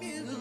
Music.